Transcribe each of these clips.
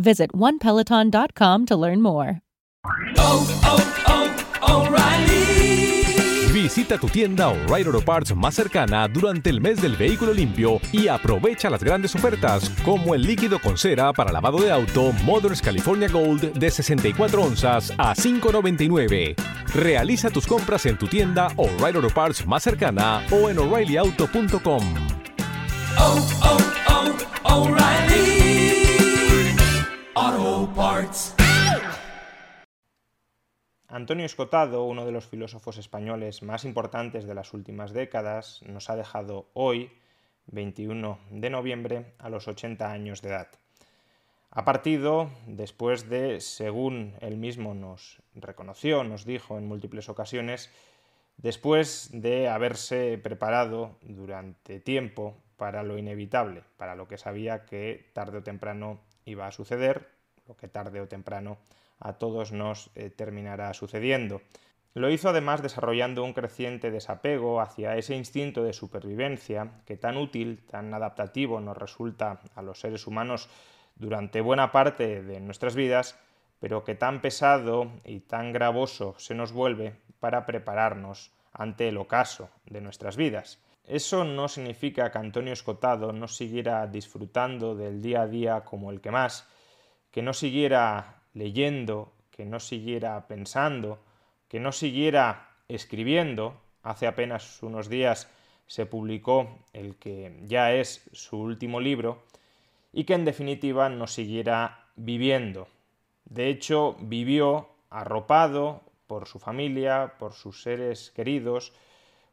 Visit onepeloton.com to learn more. Visita tu tienda O'Reilly Auto Parts más cercana durante el mes del vehículo limpio y aprovecha las grandes ofertas como el líquido con cera para lavado de auto Mothers California Gold de 64 onzas a 5.99. Realiza tus compras en tu tienda O'Reilly Auto Parts más cercana o en o'ReillyAuto.com. Antonio Escotado, uno de los filósofos españoles más importantes de las últimas décadas, nos ha dejado hoy, 21 de noviembre, a los 80 años de edad. Ha partido después de, según él mismo nos reconoció, nos dijo en múltiples ocasiones, después de haberse preparado durante tiempo para lo inevitable, para lo que sabía que tarde o temprano iba a suceder, lo que tarde o temprano a todos nos eh, terminará sucediendo. Lo hizo además desarrollando un creciente desapego hacia ese instinto de supervivencia que tan útil, tan adaptativo nos resulta a los seres humanos durante buena parte de nuestras vidas, pero que tan pesado y tan gravoso se nos vuelve para prepararnos ante el ocaso de nuestras vidas. Eso no significa que Antonio Escotado no siguiera disfrutando del día a día como el que más, que no siguiera leyendo, que no siguiera pensando, que no siguiera escribiendo. Hace apenas unos días se publicó el que ya es su último libro y que en definitiva no siguiera viviendo. De hecho, vivió arropado por su familia, por sus seres queridos,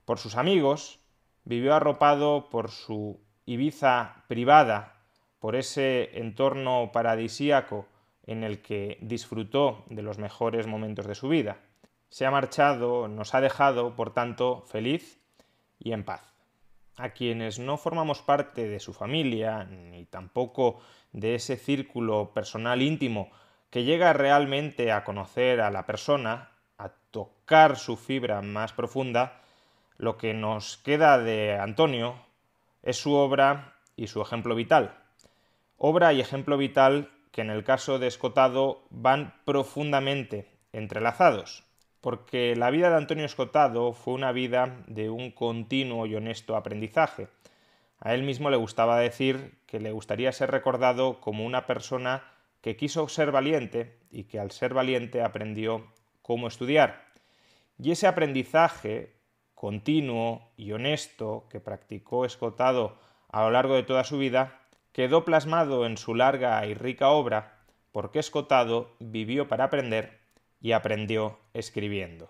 por sus amigos, vivió arropado por su Ibiza privada, por ese entorno paradisíaco en el que disfrutó de los mejores momentos de su vida. Se ha marchado, nos ha dejado, por tanto, feliz y en paz. A quienes no formamos parte de su familia, ni tampoco de ese círculo personal íntimo que llega realmente a conocer a la persona, a tocar su fibra más profunda, lo que nos queda de Antonio es su obra y su ejemplo vital. Obra y ejemplo vital que en el caso de Escotado van profundamente entrelazados, porque la vida de Antonio Escotado fue una vida de un continuo y honesto aprendizaje. A él mismo le gustaba decir que le gustaría ser recordado como una persona que quiso ser valiente y que al ser valiente aprendió cómo estudiar. Y ese aprendizaje continuo y honesto que practicó Escotado a lo largo de toda su vida quedó plasmado en su larga y rica obra porque Escotado vivió para aprender y aprendió escribiendo.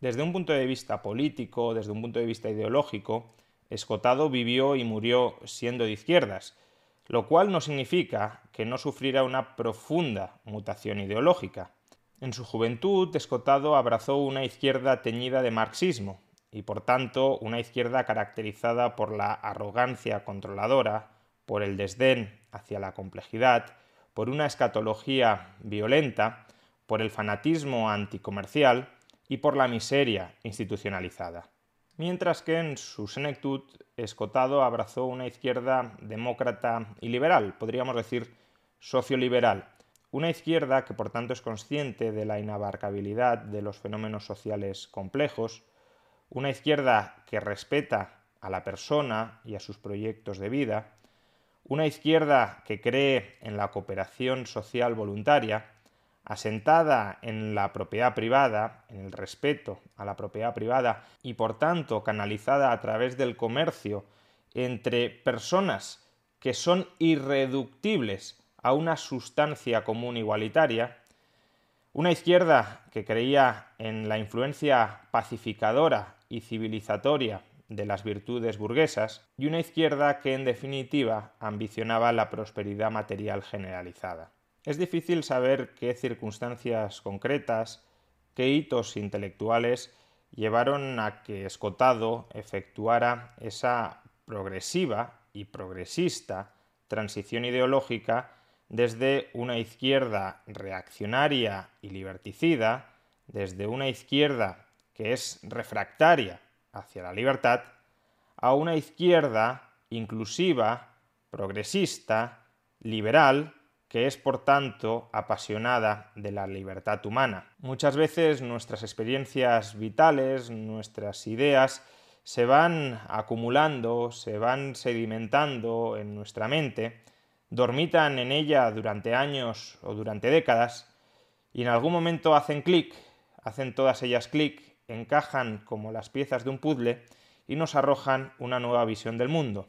Desde un punto de vista político, desde un punto de vista ideológico, Escotado vivió y murió siendo de izquierdas, lo cual no significa que no sufriera una profunda mutación ideológica. En su juventud, Escotado abrazó una izquierda teñida de marxismo, y por tanto una izquierda caracterizada por la arrogancia controladora, por el desdén hacia la complejidad, por una escatología violenta, por el fanatismo anticomercial y por la miseria institucionalizada. Mientras que en su senectud, Escotado abrazó una izquierda demócrata y liberal, podríamos decir socioliberal, una izquierda que por tanto es consciente de la inabarcabilidad de los fenómenos sociales complejos, una izquierda que respeta a la persona y a sus proyectos de vida, una izquierda que cree en la cooperación social voluntaria, asentada en la propiedad privada, en el respeto a la propiedad privada y por tanto canalizada a través del comercio entre personas que son irreductibles a una sustancia común igualitaria, una izquierda que creía en la influencia pacificadora y civilizatoria de las virtudes burguesas y una izquierda que en definitiva ambicionaba la prosperidad material generalizada. Es difícil saber qué circunstancias concretas, qué hitos intelectuales llevaron a que Escotado efectuara esa progresiva y progresista transición ideológica desde una izquierda reaccionaria y liberticida, desde una izquierda que es refractaria hacia la libertad a una izquierda inclusiva, progresista, liberal, que es por tanto apasionada de la libertad humana. Muchas veces nuestras experiencias vitales, nuestras ideas, se van acumulando, se van sedimentando en nuestra mente, dormitan en ella durante años o durante décadas, y en algún momento hacen clic, hacen todas ellas clic encajan como las piezas de un puzzle y nos arrojan una nueva visión del mundo.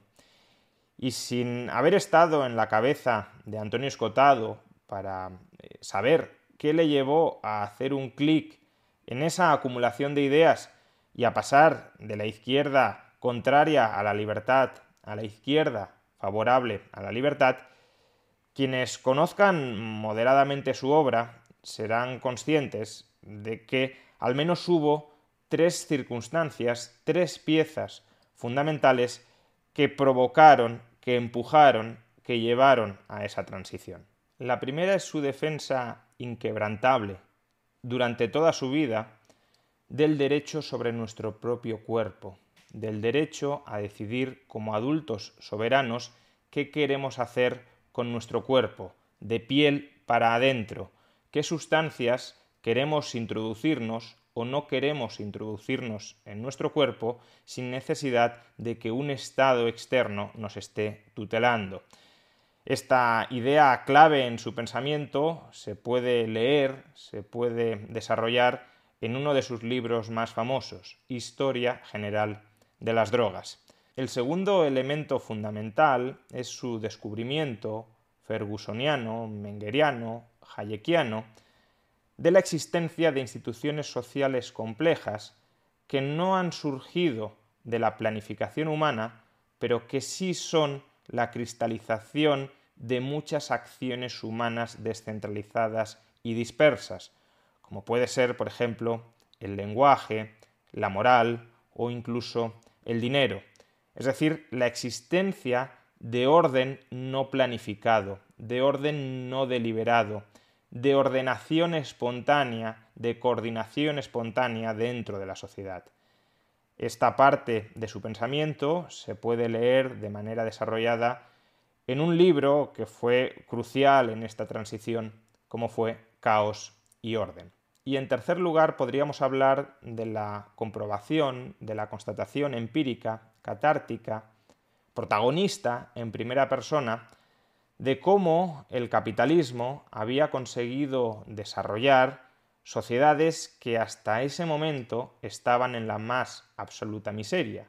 Y sin haber estado en la cabeza de Antonio Escotado para eh, saber qué le llevó a hacer un clic en esa acumulación de ideas y a pasar de la izquierda contraria a la libertad a la izquierda favorable a la libertad, quienes conozcan moderadamente su obra serán conscientes de que al menos hubo tres circunstancias, tres piezas fundamentales que provocaron, que empujaron, que llevaron a esa transición. La primera es su defensa inquebrantable, durante toda su vida, del derecho sobre nuestro propio cuerpo, del derecho a decidir como adultos soberanos qué queremos hacer con nuestro cuerpo, de piel para adentro, qué sustancias queremos introducirnos o no queremos introducirnos en nuestro cuerpo sin necesidad de que un estado externo nos esté tutelando. Esta idea clave en su pensamiento se puede leer, se puede desarrollar en uno de sus libros más famosos, Historia General de las Drogas. El segundo elemento fundamental es su descubrimiento fergusoniano, mengeriano, hayekiano, de la existencia de instituciones sociales complejas que no han surgido de la planificación humana, pero que sí son la cristalización de muchas acciones humanas descentralizadas y dispersas, como puede ser, por ejemplo, el lenguaje, la moral o incluso el dinero, es decir, la existencia de orden no planificado, de orden no deliberado, de ordenación espontánea, de coordinación espontánea dentro de la sociedad. Esta parte de su pensamiento se puede leer de manera desarrollada en un libro que fue crucial en esta transición, como fue Caos y Orden. Y en tercer lugar podríamos hablar de la comprobación, de la constatación empírica, catártica, protagonista en primera persona de cómo el capitalismo había conseguido desarrollar sociedades que hasta ese momento estaban en la más absoluta miseria,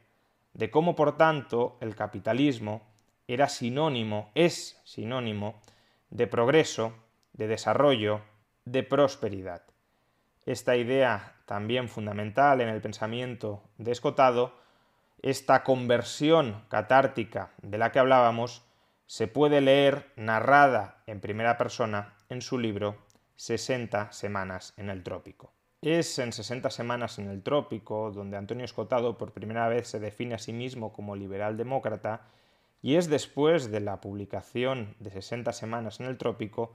de cómo por tanto el capitalismo era sinónimo, es sinónimo de progreso, de desarrollo, de prosperidad. Esta idea también fundamental en el pensamiento de Escotado, esta conversión catártica de la que hablábamos, se puede leer narrada en primera persona en su libro 60 semanas en el trópico. Es en 60 semanas en el trópico donde Antonio Escotado por primera vez se define a sí mismo como liberal demócrata, y es después de la publicación de 60 semanas en el trópico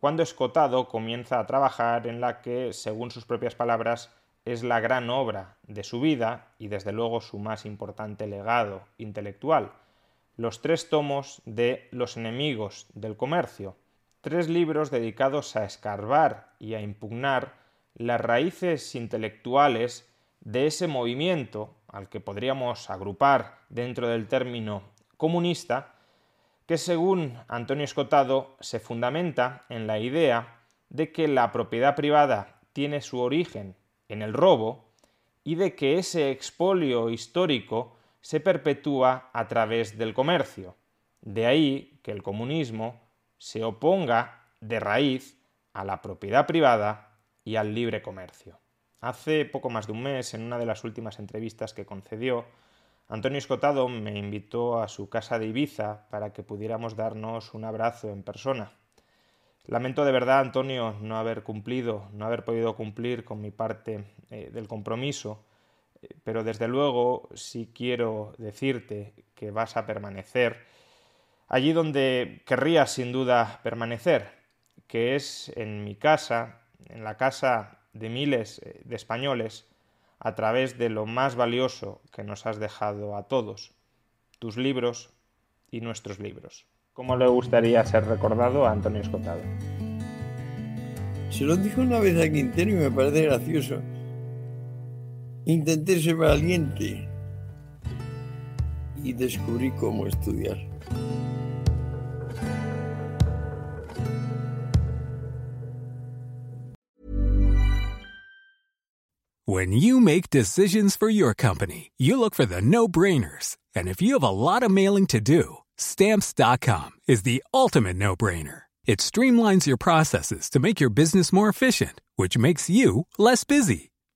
cuando Escotado comienza a trabajar en la que, según sus propias palabras, es la gran obra de su vida y desde luego su más importante legado intelectual, los tres tomos de Los enemigos del comercio, tres libros dedicados a escarbar y a impugnar las raíces intelectuales de ese movimiento al que podríamos agrupar dentro del término comunista, que según Antonio Escotado se fundamenta en la idea de que la propiedad privada tiene su origen en el robo y de que ese expolio histórico se perpetúa a través del comercio. De ahí que el comunismo se oponga de raíz a la propiedad privada y al libre comercio. Hace poco más de un mes, en una de las últimas entrevistas que concedió, Antonio Escotado me invitó a su casa de Ibiza para que pudiéramos darnos un abrazo en persona. Lamento de verdad, Antonio, no haber cumplido, no haber podido cumplir con mi parte eh, del compromiso, pero desde luego sí quiero decirte que vas a permanecer allí donde querrías sin duda permanecer, que es en mi casa, en la casa de miles eh, de españoles, a través de lo más valioso que nos has dejado a todos, tus libros y nuestros libros. ¿Cómo le gustaría ser recordado a Antonio Escotado? Se lo dijo una vez a Quintero y me parece gracioso. Intenté ser valiente y descubrí cómo estudiar. When you make decisions for your company, you look for the no-brainers. And if you have a lot of mailing to do, Stamps.com is the ultimate no brainer. It streamlines your processes to make your business more efficient, which makes you less busy.